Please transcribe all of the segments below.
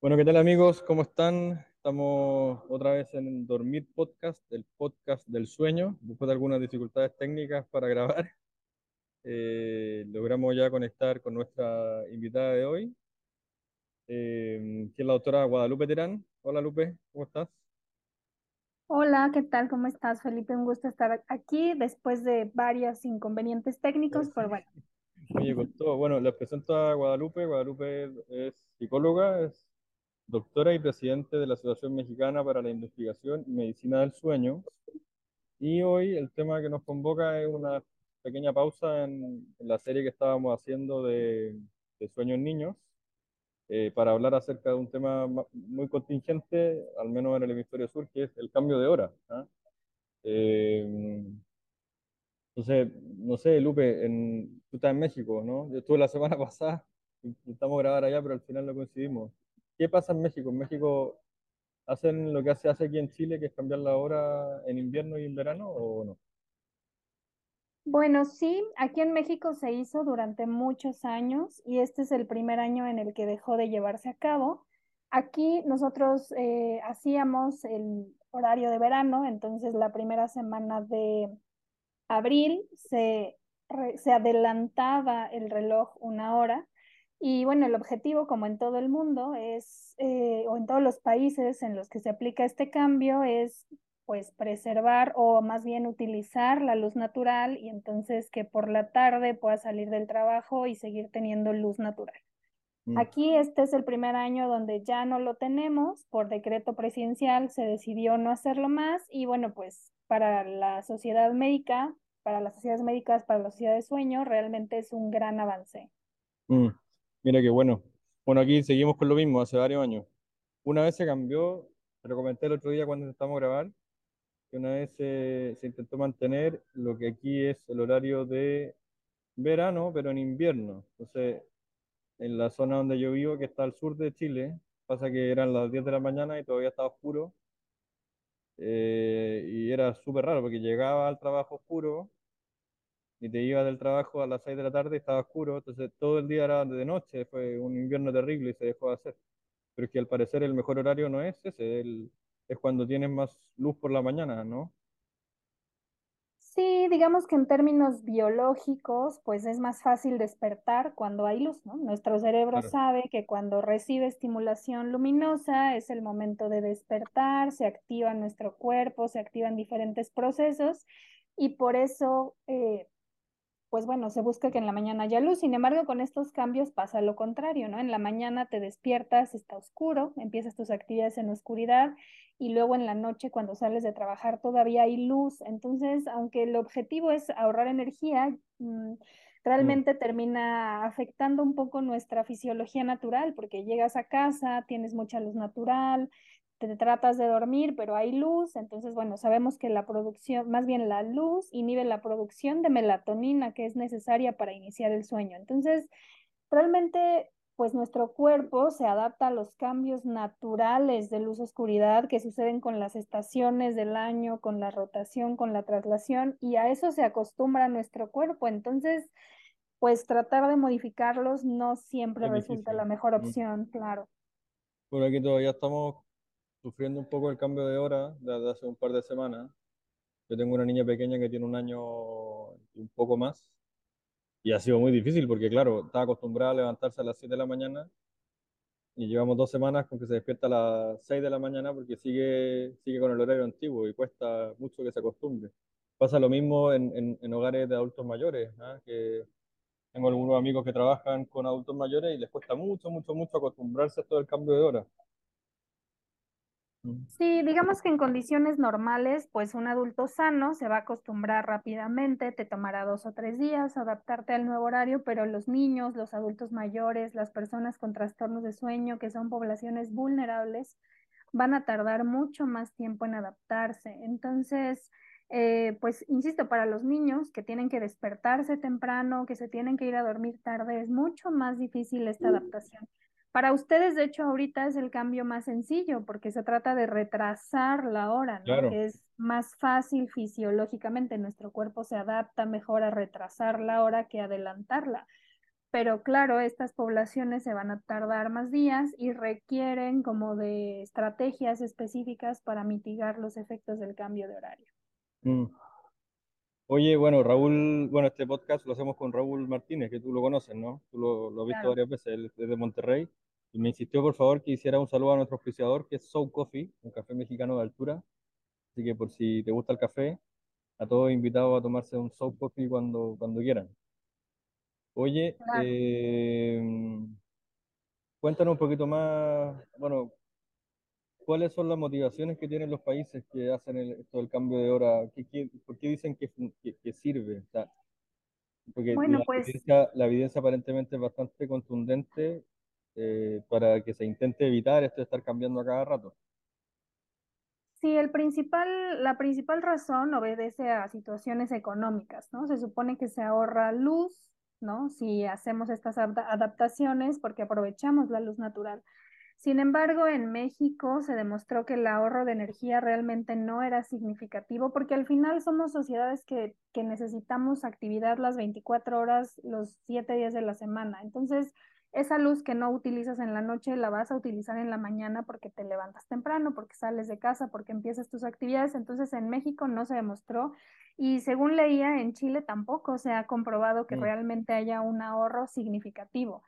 Bueno, ¿qué tal amigos? ¿Cómo están? Estamos otra vez en Dormir Podcast, el podcast del sueño. Después de algunas dificultades técnicas para grabar, eh, logramos ya conectar con nuestra invitada de hoy, eh, que es la doctora Guadalupe Terán. Hola Lupe, ¿cómo estás? Hola, ¿qué tal? ¿Cómo estás, Felipe? Un gusto estar aquí después de varios inconvenientes técnicos, pero bueno. Oye, con todo. Bueno, les presento a Guadalupe. Guadalupe es psicóloga, es doctora y presidente de la Asociación Mexicana para la Investigación y Medicina del Sueño. Y hoy el tema que nos convoca es una pequeña pausa en, en la serie que estábamos haciendo de, de Sueños en Niños, eh, para hablar acerca de un tema ma- muy contingente, al menos en el hemisferio sur, que es el cambio de hora. ¿ah? Eh, entonces, no sé, Lupe, en, tú estás en México, ¿no? Yo estuve la semana pasada, intentamos grabar allá, pero al final no coincidimos. ¿Qué pasa en México? En México ¿Hacen lo que se hace aquí en Chile, que es cambiar la hora en invierno y en verano, o no? Bueno, sí, aquí en México se hizo durante muchos años y este es el primer año en el que dejó de llevarse a cabo. Aquí nosotros eh, hacíamos el horario de verano, entonces la primera semana de abril se, se adelantaba el reloj una hora y bueno, el objetivo, como en todo el mundo, es, eh, o en todos los países en los que se aplica este cambio, es pues preservar o más bien utilizar la luz natural y entonces que por la tarde pueda salir del trabajo y seguir teniendo luz natural. Mm, Aquí este es el primer año donde ya no lo tenemos, por decreto presidencial se decidió no hacerlo más y bueno, pues para la sociedad médica, para las sociedades médicas, para la sociedad de sueño, realmente es un gran avance. mm. Mira qué bueno. Bueno, aquí seguimos con lo mismo, hace varios años. Una vez se cambió, te lo comenté el otro día cuando intentamos grabar, que una vez se, intentó mantener lo que aquí es el horario de verano, pero en invierno. Entonces, en la zona donde yo vivo, que está al sur de Chile, pasa que eran las 10 de la mañana y todavía estaba oscuro, eh, y era súper raro porque llegaba al trabajo oscuro y te ibas del trabajo a las 6 de la tarde y estaba oscuro, entonces todo el día era de noche, fue un invierno terrible y se dejó de hacer. Pero es que al parecer el mejor horario no es ese, el- es cuando tienes más luz por la mañana, ¿no? Sí, digamos que en términos biológicos, pues es más fácil despertar cuando hay luz, ¿no? Nuestro cerebro Claro. sabe que cuando recibe estimulación luminosa es el momento de despertar, se activa nuestro cuerpo, se activan diferentes procesos y por eso eh, pues bueno, se busca que en la mañana haya luz. Sin embargo, con estos cambios pasa lo contrario, ¿no? En la mañana te despiertas, está oscuro, empiezas tus actividades en la oscuridad y luego en la noche cuando sales de trabajar todavía hay luz. Entonces, aunque el objetivo es ahorrar energía, mm, Mm, realmente termina afectando un poco nuestra fisiología natural porque llegas a casa, tienes mucha luz natural te tratas de dormir, pero hay luz, entonces, bueno, sabemos que la producción, más bien la luz, inhibe la producción de melatonina que es necesaria para iniciar el sueño. Entonces, realmente, pues nuestro cuerpo se adapta a los cambios naturales de luz-oscuridad que suceden con las estaciones del año, con la rotación, con la traslación, y a eso se acostumbra nuestro cuerpo. Entonces, pues tratar de modificarlos no siempre es resulta la mejor opción, claro. Por aquí todavía estamos sufriendo un poco el cambio de hora desde hace un par de semanas. Yo tengo una niña pequeña que tiene un año y un poco más y ha sido muy difícil porque, claro, está acostumbrada a levantarse a las 7 de la mañana y llevamos dos semanas con que se despierta a las 6 de la mañana porque sigue, sigue con el horario antiguo y cuesta mucho que se acostumbre. Pasa lo mismo en, en, en hogares de adultos mayores, ¿ah? que tengo algunos amigos que trabajan con adultos mayores y les cuesta mucho, mucho, mucho acostumbrarse a todo el cambio de hora. Sí, digamos que en condiciones normales, pues un adulto sano se va a acostumbrar rápidamente, te tomará dos o tres días adaptarte al nuevo horario, pero los niños, los adultos mayores, las personas con trastornos de sueño, que son poblaciones vulnerables, van a tardar mucho más tiempo en adaptarse. Entonces, eh, pues insisto, para los niños que tienen que despertarse temprano, que se tienen que ir a dormir tarde, es mucho más difícil esta adaptación. Para ustedes, de hecho, ahorita es el cambio más sencillo porque se trata de retrasar la hora, ¿no? Claro. Que es más fácil fisiológicamente. Nuestro cuerpo se adapta mejor a retrasar la hora que adelantarla. pero claro, estas poblaciones se van a tardar más días y requieren como de estrategias específicas para mitigar los efectos del cambio de horario. Mm. Oye, bueno, Raúl, bueno, este podcast lo hacemos con Raúl Martínez, que tú lo conoces, ¿no? Tú lo, lo has visto Claro. varias veces, él es de Monterrey, y me insistió, por favor, que hiciera un saludo a nuestro auspiciador, que es Soul Coffee, un café mexicano de altura. Así que por si te gusta el café, a todos invitados a tomarse un Soul Coffee cuando, cuando quieran. Oye, Claro. eh, cuéntanos un poquito más, bueno, ¿cuáles son las motivaciones que tienen los países que hacen el- esto del cambio de hora? ¿Qué, qué- por qué dicen que, que- que sirve? O sea, porque Bueno, la pues evidencia, la evidencia aparentemente es bastante contundente eh, para que se intente evitar esto de estar cambiando a cada rato. Sí, el principal, la principal razón obedece a situaciones económicas, ¿no? Se supone que se ahorra luz, ¿no? Si hacemos estas adapta- adaptaciones porque aprovechamos la luz natural. Sin embargo, en México se demostró que el ahorro de energía realmente no era significativo porque al final somos sociedades que, que necesitamos actividad las 24 horas, los 7 días de la semana. Entonces, esa luz que no utilizas en la noche la vas a utilizar en la mañana porque te levantas temprano, porque sales de casa, porque empiezas tus actividades. Entonces, en México no se demostró y según leía, en Chile tampoco se ha comprobado que realmente haya un ahorro significativo.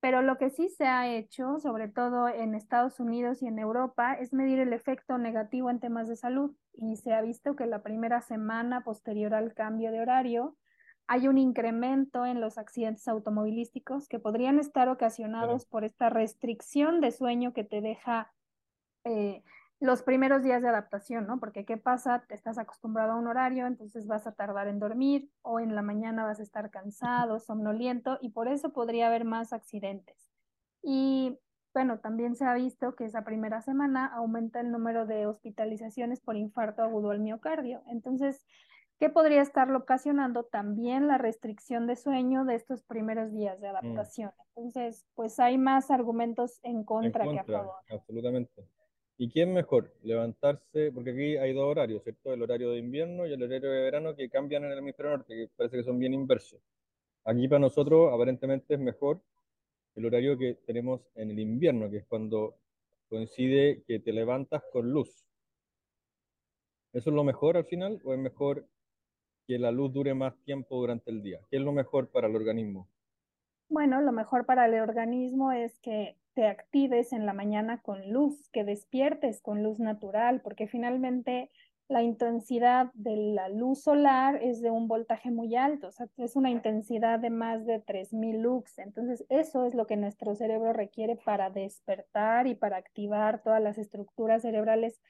Pero lo que sí se ha hecho, sobre todo en Estados Unidos y en Europa, es medir el efecto negativo en temas de salud. Y se ha visto que la primera semana posterior al cambio de horario hay un incremento en los accidentes automovilísticos que podrían estar claro. ocasionados por esta restricción de sueño que te deja eh, los primeros días de adaptación, ¿no? Porque ¿qué pasa? Te estás acostumbrado a un horario, entonces vas a tardar en dormir o en la mañana vas a estar cansado, somnoliento y por eso podría haber más accidentes. Y bueno, también se ha visto que esa primera semana aumenta el número de hospitalizaciones por infarto agudo al miocardio. Entonces, ¿qué podría estarlo ocasionando? También la restricción de sueño de estos primeros días de Mm, adaptación. Entonces, pues hay más argumentos en en contra que a contra, favor. absolutamente. ¿Y quién mejor? Levantarse, porque aquí hay dos horarios, ¿cierto? El horario de invierno y el horario de verano que cambian en el hemisferio norte, que parece que son bien inversos. Aquí para nosotros aparentemente es mejor el horario que tenemos en el invierno, que es cuando coincide que te levantas con luz. ¿Eso es lo mejor al final o es mejor que la luz dure más tiempo durante el día? ¿Qué es lo mejor para el organismo? Bueno, lo mejor para el organismo es que te actives en la mañana con luz, que despiertes con luz natural, porque finalmente la intensidad de la luz solar es de un voltaje muy alto, o sea, es una intensidad de más de 3000 lux. Entonces, eso es lo que nuestro cerebro requiere para despertar y para activar todas las estructuras cerebrales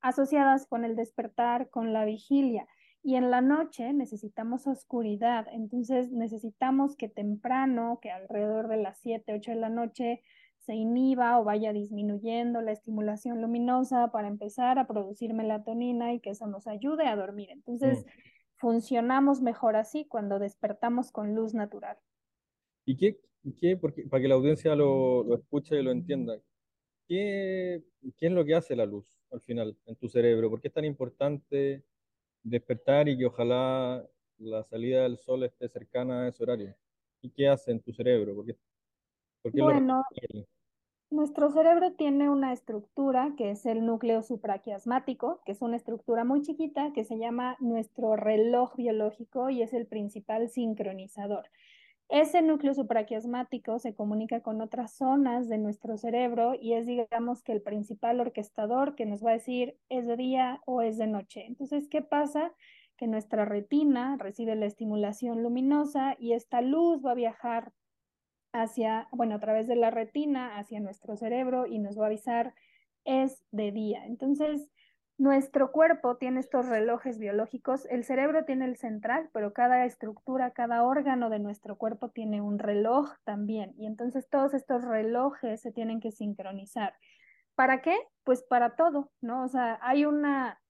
asociadas con el despertar, con la vigilia. Y en la noche necesitamos oscuridad, entonces necesitamos que temprano, que alrededor de las 7, 8 de la noche, se inhiba o vaya disminuyendo la estimulación luminosa para empezar a producir melatonina y que eso nos ayude a dormir. Mm. Entonces, funcionamos mejor así cuando despertamos con luz natural. ¿Y qué, qué porque, para que la audiencia lo, lo escuche y lo entienda, ¿qué, qué es lo que hace la luz al final en tu cerebro? ¿Por qué es tan importante despertar y que ojalá la salida del sol esté cercana a ese horario? ¿Y qué hace en tu cerebro? ¿Por qué, por qué lo Bueno? Nuestro cerebro tiene una estructura que es el núcleo supraquiasmático, que es una estructura muy chiquita que se llama nuestro reloj biológico y es el principal sincronizador. Ese núcleo supraquiasmático se comunica con otras zonas de nuestro cerebro y es, digamos, que el principal orquestador que nos va a decir es de día o es de noche. Entonces, ¿qué pasa? Que nuestra retina recibe la estimulación luminosa y esta luz va a viajar hacia, bueno, a través de la retina hacia nuestro cerebro y nos va a avisar es de día. Entonces, nuestro cuerpo tiene estos relojes biológicos. El cerebro tiene el central, pero cada estructura, cada órgano de nuestro cuerpo tiene un reloj también. Y entonces todos estos relojes se tienen que sincronizar. ¿Para qué? Pues para todo, ¿no? O sea, hay una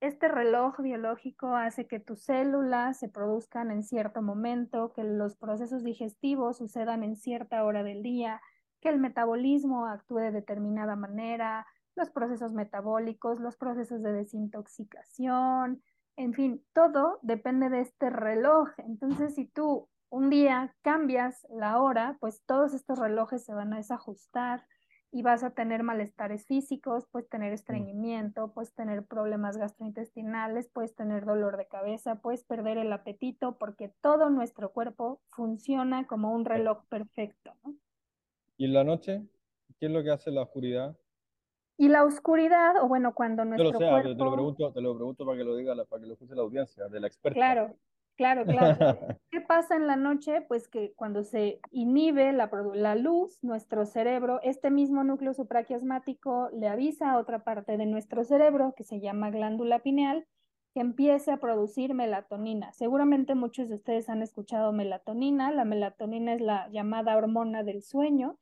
este reloj biológico hace que tus células se produzcan en cierto momento, que los procesos digestivos sucedan en cierta hora del día, que el metabolismo actúe de determinada manera, los procesos metabólicos, los procesos de desintoxicación, en fin, todo depende de este reloj. Entonces, si tú un día cambias la hora, pues todos estos relojes se van a desajustar y vas a tener malestares físicos, puedes tener estreñimiento, puedes tener problemas gastrointestinales, puedes tener dolor de cabeza, puedes perder el apetito, porque todo nuestro cuerpo funciona como un reloj perfecto. ¿no? ¿Y en la noche? ¿Qué es lo que hace la oscuridad? Y la oscuridad, o bueno, cuando Yo nuestro lo sé, cuerpo... te lo pregunto, te lo pregunto para que lo diga, la- para que lo escuche la audiencia, de la experta. Claro, claro, claro. ¿Qué pasa en la noche? Pues que cuando se inhibe la, la luz, nuestro cerebro, este mismo núcleo supraquiasmático le avisa a otra parte de nuestro cerebro, que se llama glándula pineal, que empiece a producir melatonina. Seguramente muchos de ustedes han escuchado melatonina. La melatonina es la llamada hormona del sueño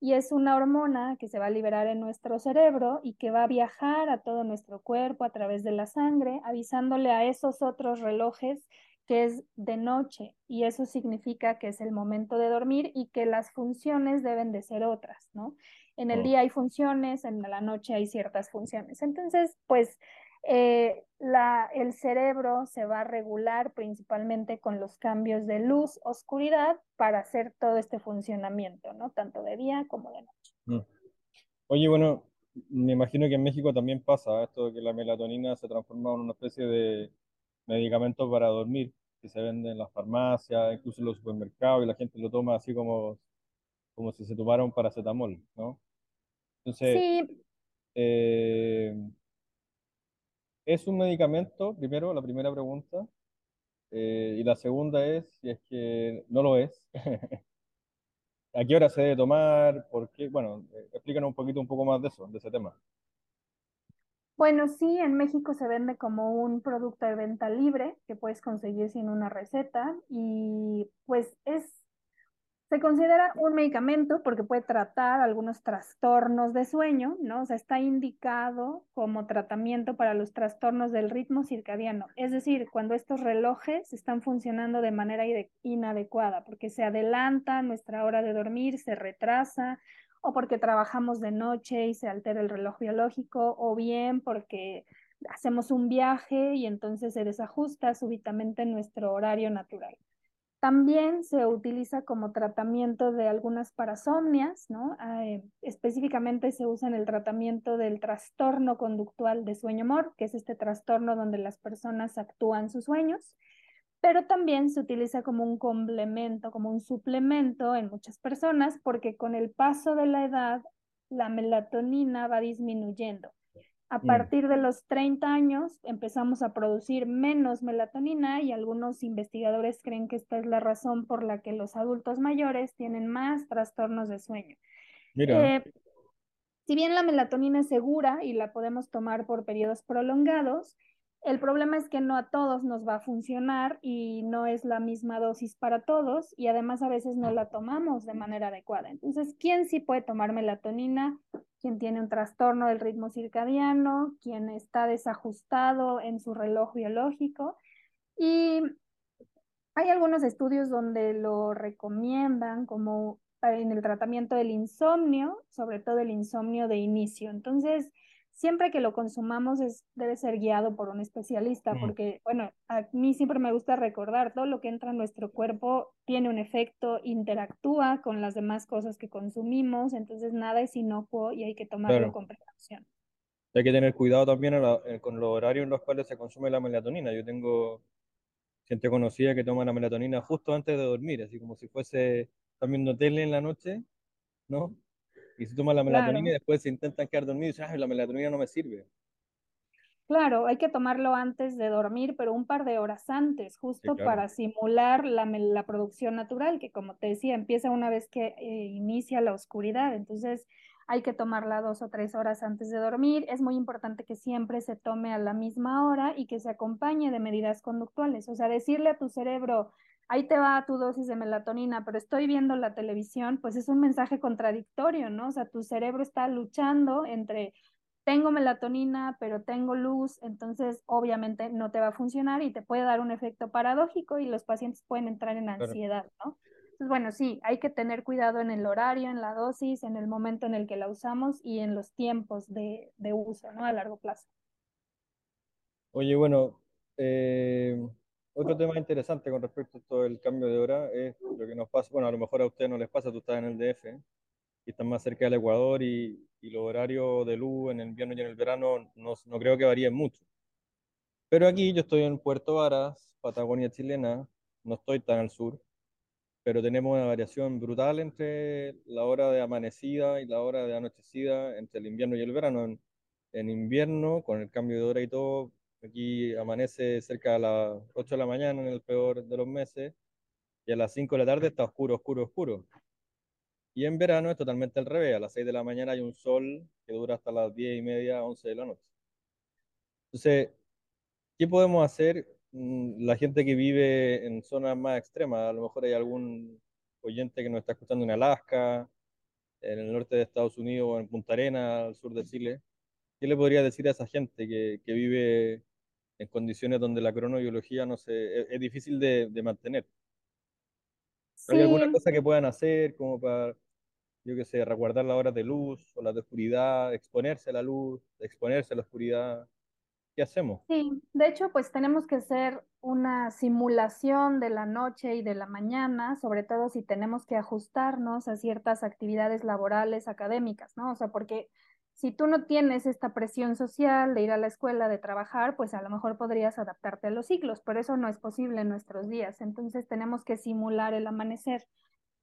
y es una hormona que se va a liberar en nuestro cerebro y que va a viajar a todo nuestro cuerpo a través de la sangre, avisándole a esos otros relojes que es de noche y eso significa que es el momento de dormir y que las funciones deben de ser otras, ¿no? En el Oh. día hay funciones, en la noche hay ciertas funciones. Entonces, pues eh, la, el cerebro se va a regular principalmente con los cambios de luz, oscuridad, para hacer todo este funcionamiento, ¿no? Tanto de día como de noche. Mm. Oye, bueno, me imagino que en México también pasa esto de que la melatonina se transforma en una especie de medicamento para dormir, que se vende en las farmacias, incluso en los supermercados, y la gente lo toma así como, como si se tomara un paracetamol, ¿no? Entonces, Sí, eh, ¿es un medicamento? Primero, la primera pregunta. Eh, y la segunda es, si es que no lo es, ¿a qué hora se debe tomar? ¿Por qué? Bueno, eh, explícanos un poquito, un poco más de eso, de ese tema. Bueno, sí, en México se vende como un producto de venta libre que puedes conseguir sin una receta y pues es, se considera un medicamento porque puede tratar algunos trastornos de sueño, ¿no? O sea, está indicado como tratamiento para los trastornos del ritmo circadiano, es decir, cuando estos relojes están funcionando de manera inadecuada, porque se adelanta nuestra hora de dormir, se retrasa o porque trabajamos de noche y se altera el reloj biológico, o bien porque hacemos un viaje y entonces se desajusta súbitamente nuestro horario natural. También se utiliza como tratamiento de algunas parasomnias, ¿no? Eh, específicamente se usa en el tratamiento del trastorno conductual de sueño-humor, que es este trastorno donde las personas actúan sus sueños pero también se utiliza como un complemento, como un suplemento en muchas personas, porque con el paso de la edad, la melatonina va disminuyendo. A Mm. partir de los 30 años empezamos a producir menos melatonina y algunos investigadores creen que esta es la razón por la que los adultos mayores tienen más trastornos de sueño. Mira, Eh, si bien la melatonina es segura y la podemos tomar por periodos prolongados, el problema es que no a todos nos va a funcionar y no es la misma dosis para todos y además a veces no la tomamos de manera adecuada. Entonces, ¿quién sí puede tomar melatonina? Quien tiene un trastorno del ritmo circadiano, quien está desajustado en su reloj biológico y hay algunos estudios donde lo recomiendan como en el tratamiento del insomnio, sobre todo el insomnio de inicio. Entonces, siempre que lo consumamos es, debe ser guiado por un especialista, Mm. porque, bueno, a mí siempre me gusta recordar, todo lo que entra en nuestro cuerpo tiene un efecto, interactúa con las demás cosas que consumimos, entonces nada es inocuo y hay que tomarlo Claro. con precaución. hay que tener cuidado también la- con los horarios en los cuales se consume la melatonina. Yo tengo gente conocida que toma la melatonina justo antes de dormir, así como si fuese viendo tele en la noche, ¿no? Y se toma la melatonina y Claro. después se intentan quedar dormidos y dicen, "Ay, la melatonina no me sirve. Claro, hay que tomarlo antes de dormir, pero un par de horas antes, Sí, justo claro. para simular la, la producción natural, que como te decía, empieza una vez que eh, inicia la oscuridad. Entonces, hay que tomarla dos o tres horas antes de dormir. Es muy importante que siempre se tome a la misma hora y que se acompañe de medidas conductuales. O sea, decirle a tu cerebro, ahí te va tu dosis de melatonina, pero estoy viendo la televisión, pues es un mensaje contradictorio, ¿no? O sea, tu cerebro está luchando entre tengo melatonina, pero tengo luz, entonces obviamente no te va a funcionar y te puede dar un efecto paradójico y los pacientes pueden entrar en ansiedad, ¿no? Entonces, bueno, sí, hay que tener cuidado en el horario, en la dosis, en el momento en el que la usamos y en los tiempos de, de uso, ¿no? A largo plazo. Oye, bueno, eh, Otro tema interesante con respecto a todo el cambio de hora es lo que nos pasa, bueno, a lo mejor a ustedes no les pasa, tú estás en el DF y estás más cerca del Ecuador y, y los horarios de luz en el invierno y en el verano no, no creo que varíen mucho. Pero aquí yo estoy en Puerto Varas, Patagonia chilena, no estoy tan al sur, pero tenemos una variación brutal entre la hora de amanecida y la hora de anochecida, entre el invierno y el verano. En, en invierno, con el cambio de hora y todo, aquí amanece cerca de las 8 de la mañana en el peor de los meses, y a las 5 de la tarde está oscuro, oscuro, oscuro. Y en verano es totalmente al revés, a las 6 de la mañana hay un sol que dura hasta las 10 y media, 11 de la noche. Entonces, ¿qué podemos hacer mm, la gente que vive en zonas más extremas? A lo mejor hay algún oyente que nos está escuchando en Alaska, en el norte de Estados Unidos en Punta Arenas, al sur de Chile. ¿Qué le podría decir a esa gente que, que vive en condiciones donde la cronobiología no se, es, es difícil de, de mantener? ¿Hay alguna Sí, cosa que puedan hacer como para, yo qué sé, resguardar las horas de luz o las de oscuridad, exponerse a la luz, exponerse a la oscuridad? ¿Qué hacemos? Sí, de hecho, pues tenemos que hacer una simulación de la noche y de la mañana, sobre todo si tenemos que ajustarnos a ciertas actividades laborales, académicas, ¿no? O sea, porque si tú no tienes esta presión social de ir a la escuela, de trabajar, pues a lo mejor podrías adaptarte a los ciclos, pero eso no es posible en nuestros días. Entonces tenemos que simular el amanecer.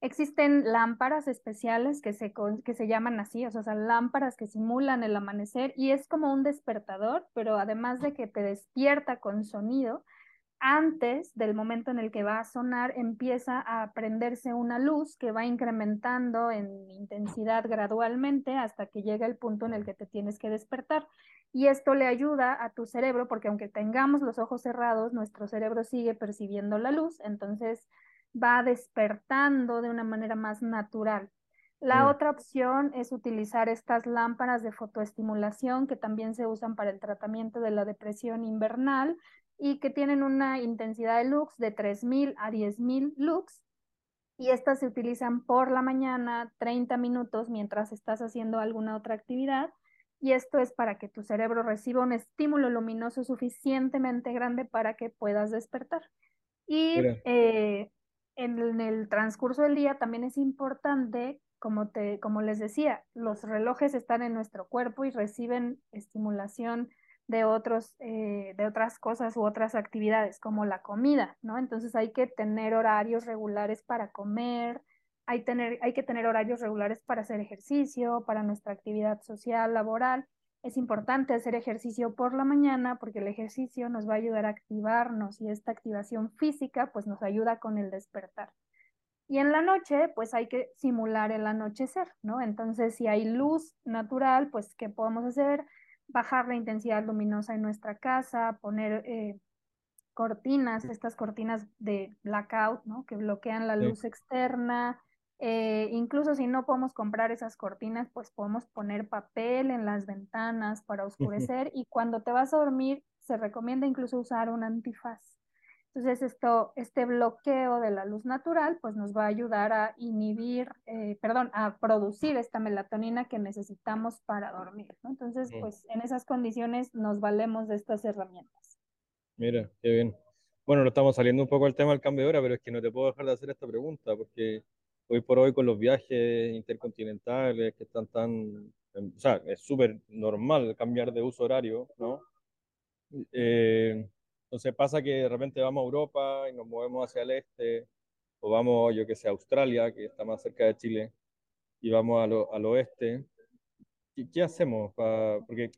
Existen lámparas especiales que se, que se llaman así, o sea, lámparas que simulan el amanecer y es como un despertador, pero además de que te despierta con sonido, antes del momento en el que va a sonar, empieza a prenderse una luz que va incrementando en intensidad gradualmente hasta que llega el punto en el que te tienes que despertar. Y esto le ayuda a tu cerebro, porque aunque tengamos los ojos cerrados, nuestro cerebro sigue percibiendo la luz, entonces va despertando de una manera más natural. La Mm, otra opción es utilizar estas lámparas de fotoestimulación que también se usan para el tratamiento de la depresión invernal y que tienen una intensidad de lux de 3000 a 10000 lux. Y estas se utilizan por la mañana 30 minutos mientras estás haciendo alguna otra actividad. Y esto es para que tu cerebro reciba un estímulo luminoso suficientemente grande para que puedas despertar. Y mira, eh, en el transcurso del día también es importante, como, te, como les decía, los relojes están en nuestro cuerpo y reciben estimulación de, otros, eh, de otras cosas u otras actividades, como la comida, ¿no? Entonces hay que tener horarios regulares para comer, hay, tener, hay que tener horarios regulares para hacer ejercicio, para nuestra actividad social, laboral. Es importante hacer ejercicio por la mañana porque el ejercicio nos va a ayudar a activarnos y esta activación física pues nos ayuda con el despertar. Y en la noche, pues hay que simular el anochecer, ¿no? Entonces, si hay luz natural, pues, ¿qué podemos hacer? Bajar la intensidad luminosa en nuestra casa, poner eh, cortinas, estas cortinas de blackout, ¿no? Que bloquean la sí. luz externa. Eh, incluso si no podemos comprar esas cortinas, pues podemos poner papel en las ventanas para oscurecer y cuando te vas a dormir se recomienda incluso usar un antifaz. Entonces esto, este bloqueo de la luz natural, pues nos va a ayudar a inhibir, eh, perdón, a producir esta melatonina que necesitamos para dormir, ¿no? Entonces, Mm, pues en esas condiciones nos valemos de estas herramientas. Mira, qué bien. Bueno, lo estamos saliendo un poco del tema del cambio de hora, pero es que no te puedo dejar de hacer esta pregunta, porque hoy por hoy con los viajes intercontinentales que están tan... O sea, es súper normal cambiar de uso horario, ¿no? Eh, entonces pasa que de repente vamos a Europa y nos movemos hacia el este, o vamos, yo que sé, a Australia, que está más cerca de Chile, y vamos a lo- al oeste. ¿Qué, qué hacemos? porque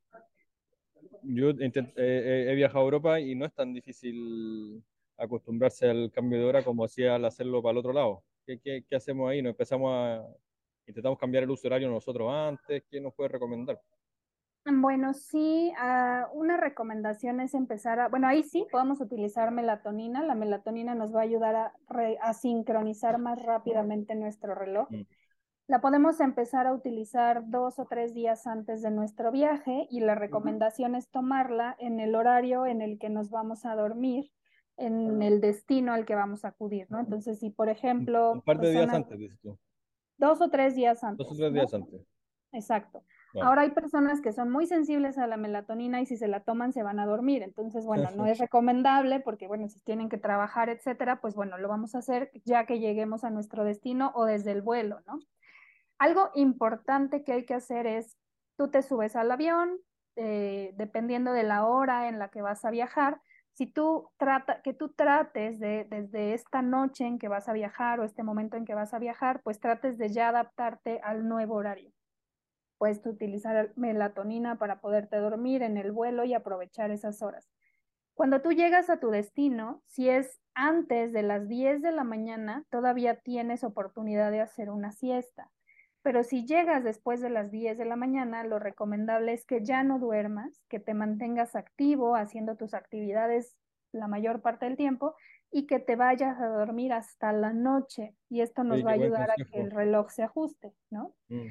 yo intent- eh, he he viajado a Europa y no es tan difícil acostumbrarse al cambio de hora como hacía al hacerlo para el otro lado. ¿Qué, qué, qué hacemos ahí? ¿Nos empezamos a... Intentamos cambiar el uso horario nosotros antes? ¿Qué nos puede recomendar? Bueno, sí, ah, una recomendación es empezar a, bueno, ahí sí podemos utilizar melatonina. La melatonina nos va a ayudar a, re- a sincronizar más rápidamente nuestro reloj. Mm, La podemos empezar a utilizar dos o tres días antes de nuestro viaje y la recomendación es tomarla en el horario en el que nos vamos a dormir, en el destino al que vamos a acudir, ¿no? Entonces, si por Un, un ejemplo, par de días antes, dices tú. dos o tres días Dos o antes, tres días ¿no? antes. Exacto. Ahora hay personas que son muy sensibles a la melatonina y si se la toman se van a dormir. Entonces, bueno, no es recomendable porque, bueno, si tienen que trabajar, etcétera, pues bueno, lo vamos a hacer ya que lleguemos a nuestro destino o desde el vuelo, ¿no? Algo importante que hay que hacer es, tú te subes al avión, eh, dependiendo de la hora en la que vas a viajar, si tú trata, que tú trates de, desde esta noche en que vas a viajar o este momento en que vas a viajar, pues trates de ya adaptarte al nuevo horario. Puedes utilizar melatonina para poderte dormir en el vuelo y aprovechar esas horas. Cuando tú llegas a tu destino, si es antes de las 10 de la mañana, todavía tienes oportunidad de hacer una siesta. Pero si llegas después de las 10 de la mañana, lo recomendable es que ya no duermas, que te mantengas activo haciendo tus actividades la mayor parte del tiempo y que te vayas a dormir hasta la noche. Y esto nos va a ayudar a que el reloj se ajuste, ¿no? Mm,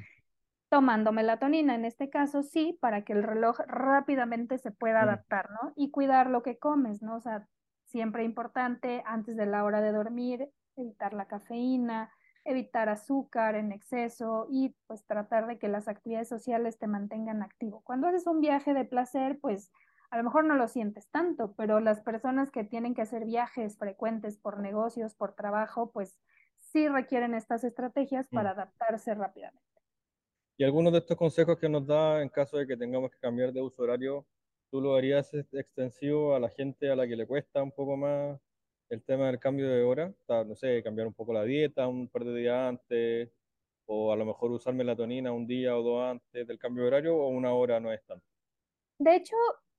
Tomando melatonina, en este caso sí, para que el reloj rápidamente se pueda adaptar, ¿no? Y cuidar lo que comes, ¿no? O sea, siempre importante antes de la hora de dormir, evitar la cafeína, evitar azúcar en exceso y pues tratar de que las actividades sociales te mantengan activo. Cuando haces un viaje de placer, pues a lo mejor no lo sientes tanto, pero las personas que tienen que hacer viajes frecuentes por negocios, por trabajo, pues sí requieren estas estrategias mm. para adaptarse rápidamente. Y algunos de estos consejos que nos da en caso de que tengamos que cambiar de uso horario, ¿tú lo harías ex- extensivo a la gente a la que le cuesta un poco más el tema del cambio de hora? O sea, no sé, cambiar un poco la dieta un par de días antes, o a lo mejor usar melatonina un día o dos antes del cambio de horario, o una hora no es tanto. De hecho,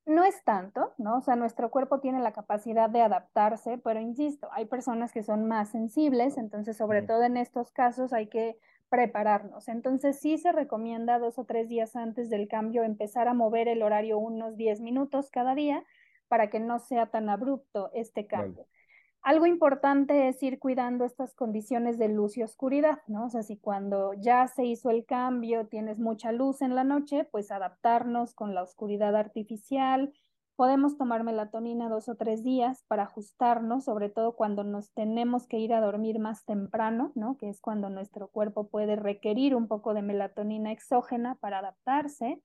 no es tanto, ¿no? O sea, nuestro cuerpo tiene la capacidad de adaptarse, pero insisto, hay personas que son más sensibles, entonces sobre todo en estos casos hay que prepararnos. Entonces sí se recomienda dos o tres días antes del cambio empezar a mover el horario unos 10 minutos cada día para que no sea tan abrupto este vale. cambio. Algo importante es ir cuidando estas condiciones de luz y oscuridad, ¿no? O sea, si cuando ya se hizo el cambio tienes mucha luz en la noche, pues adaptarnos con la oscuridad artificial. Podemos tomar melatonina dos o tres días para ajustarnos, sobre todo cuando nos tenemos que ir a dormir más temprano, ¿no? Que es cuando nuestro cuerpo puede requerir un poco de melatonina exógena para adaptarse.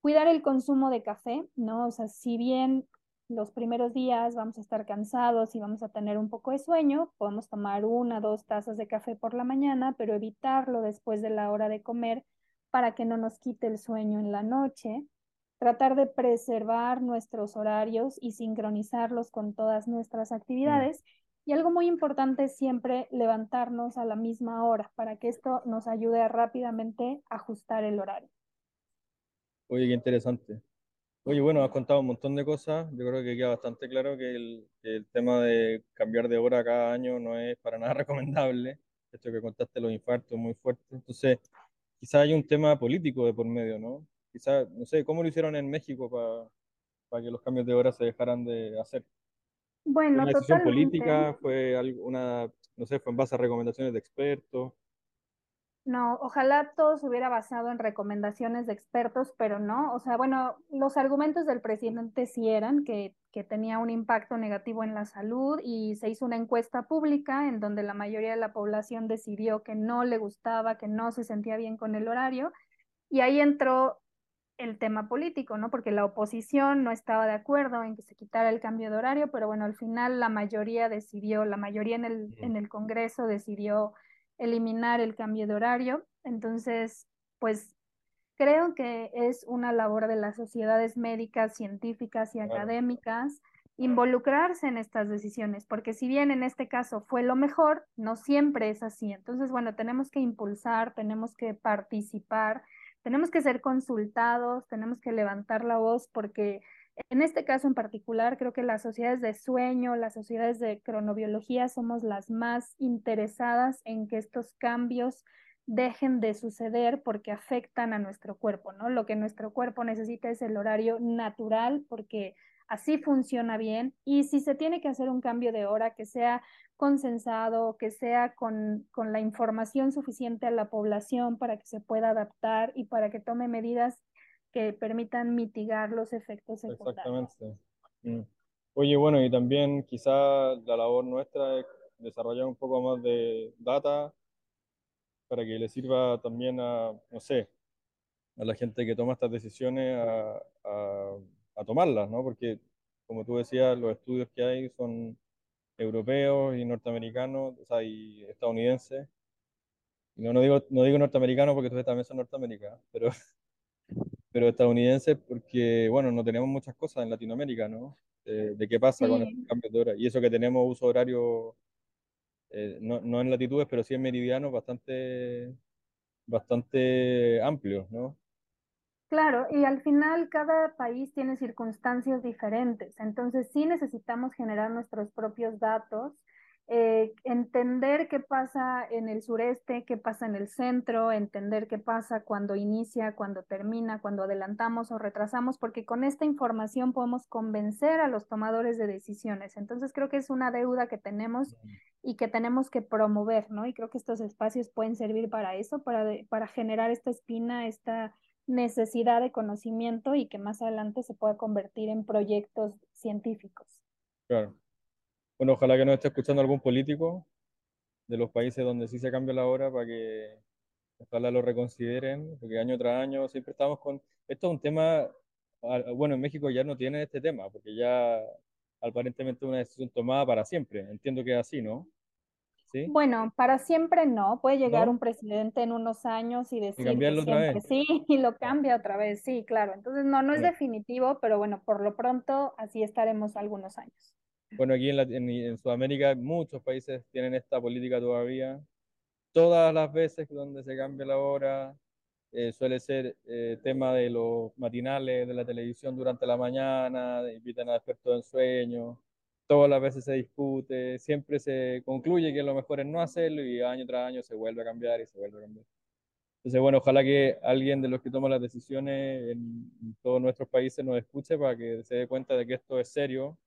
Cuidar el consumo de café, ¿no? O sea, si bien los primeros días vamos a estar cansados y vamos a tener un poco de sueño, podemos tomar una, dos tazas de café por la mañana, pero evitarlo después de la hora de comer para que no nos quite el sueño en la noche. Tratar de preservar nuestros horarios y sincronizarlos con todas nuestras actividades. Y algo muy importante es siempre levantarnos a la misma hora para que esto nos ayude a rápidamente ajustar el horario. Oye, qué interesante. Oye, bueno, has contado un montón de cosas. Yo creo que queda bastante claro que el, que el tema de cambiar de hora cada año no es para nada recomendable. Esto que contaste, los infartos, muy fuerte. Entonces, quizás hay un tema político de por medio, ¿no? Quizás, no sé, ¿cómo lo hicieron en México para para que los cambios de hora se dejaran de hacer? ¿Fue Bueno, una decisión totalmente. política? ¿Fue algo- una, no sé, fue en base a recomendaciones de expertos? No, ojalá todo se hubiera basado en recomendaciones de expertos, pero no. O sea, bueno, los argumentos del presidente sí eran que, que tenía un impacto negativo en la salud y se hizo una encuesta pública en donde la mayoría de la población decidió que no le gustaba, que no se sentía bien con el horario. Y ahí entró el tema político, ¿no? Porque la oposición no estaba de acuerdo en que se quitara el cambio de horario, pero bueno, al final la mayoría decidió, la mayoría en el, en el Congreso decidió eliminar el cambio de horario. Entonces, pues creo que es una labor de las sociedades médicas, científicas y claro, académicas involucrarse en estas decisiones, porque si bien en este caso fue lo mejor, no siempre es así. Entonces, bueno, tenemos que impulsar, tenemos que participar tenemos que ser consultados, tenemos que levantar la voz porque en este caso en particular creo que las sociedades de sueño, las sociedades de cronobiología somos las más interesadas en que estos cambios dejen de suceder porque afectan a nuestro cuerpo, ¿no? Lo que nuestro cuerpo necesita es el horario natural porque así funciona bien y si se tiene que hacer un cambio de hora que sea consensado, que sea con, con la información suficiente a la población para que se pueda adaptar y para que tome medidas que permitan mitigar los efectos secundarios. exactamente. Mm. Oye, bueno, y también quizá la labor nuestra es desarrollar un poco más de data para que le sirva también a, no sé, a la gente que toma estas decisiones a, a, a tomarlas, ¿no? Porque, como tú decías, los estudios que hay son europeos y norteamericanos, o sea, y estadounidenses. Y no, no, digo, no digo norteamericanos porque ustedes también son norteamericanos, pero, pero estadounidenses porque, bueno, no tenemos muchas cosas en Latinoamérica, ¿no? De, de qué pasa con estos Sí, cambios de hora. Y eso que tenemos uso horario, eh, no, no en latitudes, pero sí en meridianos bastante, bastante amplios, ¿no? Claro, y al final cada país tiene circunstancias diferentes, entonces sí necesitamos generar nuestros propios datos, eh, entender qué pasa en el sureste, qué pasa en el centro, entender qué pasa cuando inicia, cuando termina, cuando adelantamos o retrasamos, porque con esta información podemos convencer a los tomadores de decisiones. Entonces creo que es una deuda que tenemos y que tenemos que promover, ¿no? Y creo que estos espacios pueden servir para eso, para, de- para generar esta espina, esta necesidad de conocimiento y que más adelante se pueda convertir en proyectos científicos. Claro. Bueno, ojalá que nos esté escuchando algún político de los países donde sí se cambia la hora para que ojalá lo reconsideren, porque año tras año siempre estamos con... Esto es un tema, bueno, en México ya no tiene este tema, porque ya aparentemente es una decisión tomada para siempre. Entiendo que es así, ¿no? ¿Sí? Bueno, para siempre no. Puede llegar un presidente en unos años y Y decir que otra siempre vez. sí y lo cambia otra vez, sí, claro. Entonces, no, no es definitivo, pero bueno, por lo pronto así estaremos algunos años. bueno, aquí en, la- en, en Sudamérica muchos países tienen esta política todavía. Todas las veces donde se cambia la hora, eh, suele ser eh, tema de los matinales de la televisión durante la mañana, invitan a expertos en sueño, todas las veces se discute, siempre se concluye que lo mejor es no hacerlo y año tras año se vuelve a cambiar y se vuelve a cambiar. Entonces, bueno, ojalá que alguien de los que toma las decisiones en, todos nuestros países nos escuche para que se dé cuenta de que esto es serio,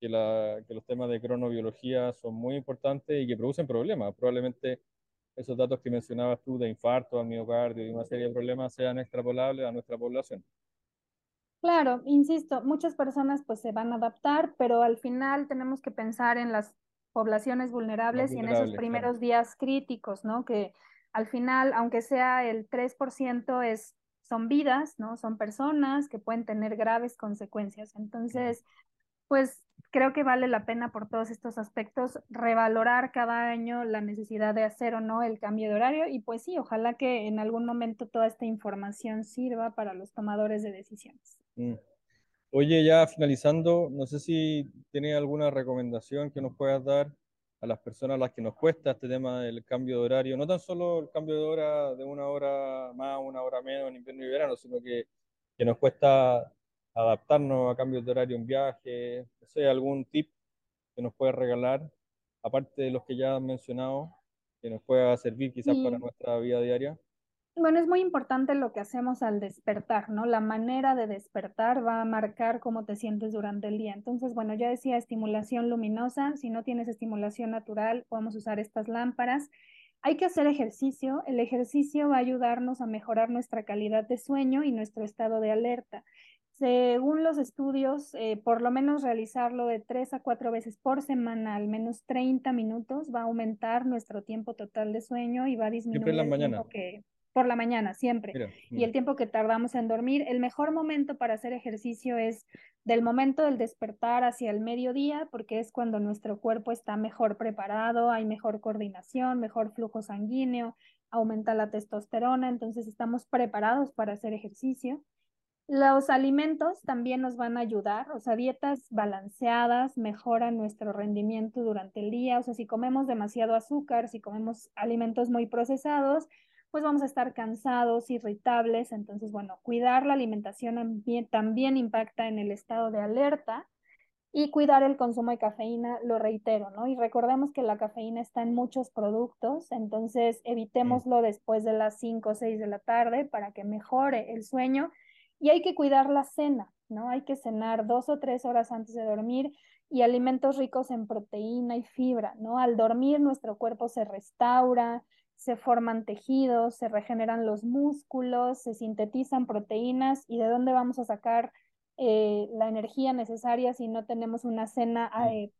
que, la, que los temas de cronobiología son muy importantes y que producen problemas. Probablemente esos datos que mencionabas tú de infarto al miocardio y una serie de problemas sean extrapolables a nuestra población. Claro, insisto, muchas personas pues se van a adaptar, pero al final tenemos que pensar en las poblaciones vulnerables y en esos claro. primeros días críticos, ¿no? Que al final, aunque sea el 3%, es, son vidas, ¿no? Son personas que pueden tener graves consecuencias. Entonces, pues creo que vale la pena por todos estos aspectos revalorar cada año la necesidad de hacer o no el cambio de horario y pues sí, ojalá que en algún momento toda esta información sirva para los tomadores de decisiones. Mm. Oye, ya finalizando, no sé si tienes alguna recomendación que nos puedas dar a las personas a las que nos cuesta este tema del cambio de horario, no tan solo el cambio de hora de una hora más, una hora menos en invierno y verano, sino que, que nos cuesta adaptarnos a cambios de horario en viaje, no sé, algún tip que nos puedas regalar, aparte de los que ya has mencionado, que nos pueda servir quizás para Y nuestra vida diaria. bueno, es muy importante lo que hacemos al despertar, ¿no? La manera de despertar va a marcar cómo te sientes durante el día. Entonces, bueno, ya decía estimulación luminosa, si no tienes estimulación natural, podemos usar estas lámparas. Hay que hacer ejercicio. El ejercicio va a ayudarnos a mejorar nuestra calidad de sueño y nuestro estado de alerta. Según los estudios, eh, por lo menos realizarlo de tres a cuatro veces por semana, al menos 30 minutos, va a aumentar nuestro tiempo total de sueño y va a en disminuir las el mañanas. tiempo que, por la mañana, siempre, Mira, y el tiempo que tardamos en dormir. El mejor momento para hacer ejercicio es del momento del despertar hacia el mediodía, porque es cuando nuestro cuerpo está mejor preparado, hay mejor coordinación, mejor flujo sanguíneo, aumenta la testosterona, entonces estamos preparados para hacer ejercicio. Los alimentos también nos van a ayudar, o sea, dietas balanceadas mejoran nuestro rendimiento durante el día, o sea, si comemos demasiado azúcar, si comemos alimentos muy procesados, pues vamos a estar cansados, irritables, entonces, bueno, cuidar la alimentación también impacta en el estado de alerta y cuidar el consumo de cafeína, lo reitero, ¿no? Y recordemos que la cafeína está en muchos productos, entonces evitémoslo después de las 5 o 6 de la tarde para que mejore el sueño y hay que cuidar la cena, ¿no? Hay que cenar dos o tres horas antes de dormir y alimentos ricos en proteína y fibra, ¿no? Al dormir nuestro cuerpo se restaura, se forman tejidos, se regeneran los músculos, se sintetizan proteínas y de dónde vamos a sacar eh, la energía necesaria si no tenemos una cena mm, eh,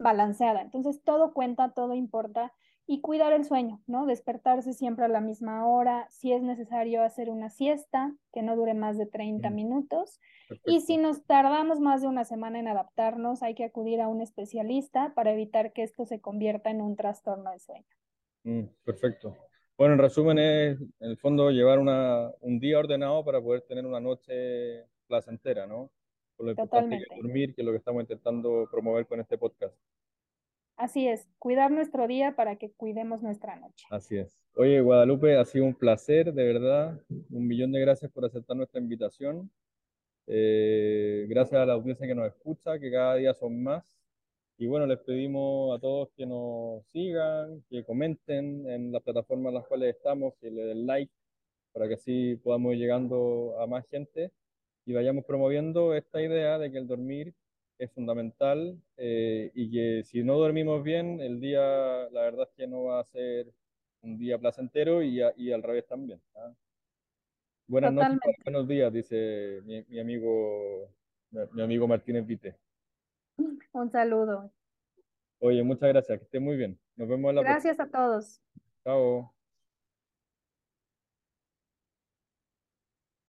balanceada. Entonces, todo cuenta, todo importa y cuidar el sueño, ¿no? Despertarse siempre a la misma hora, si es necesario hacer una siesta que no dure más de 30 Mm, minutos perfecto. y si nos tardamos más de una semana en adaptarnos, hay que acudir a un especialista para evitar que esto se convierta en un trastorno del sueño. Mm, perfecto. Bueno, en resumen es, en el fondo, llevar una, un día ordenado para poder tener una noche placentera, ¿no? Por lo importante que Totalmente. dormir, que es lo que estamos intentando promover con este podcast. Así es, cuidar nuestro día para que cuidemos nuestra noche. Así es. Oye, Guadalupe, ha sido un placer, de verdad. Un millón de gracias por aceptar nuestra invitación. Eh, gracias a la audiencia que nos escucha, que cada día son más. Y bueno, les pedimos a todos que nos sigan, que comenten en las plataformas en las cuales estamos, que le den like para que así podamos ir llegando a más gente y vayamos promoviendo esta idea de que el dormir es fundamental eh, y que si no dormimos bien, el día, la verdad es que no va a ser un día placentero y, a- y al revés también. ¿ah? Buenas noches, buenos días, dice mi, mi amigo, mi, mi amigo Martínez Vite. Un saludo. Oye, muchas gracias, que esté muy bien. Nos vemos en la próxima. Gracias a todos. Chao.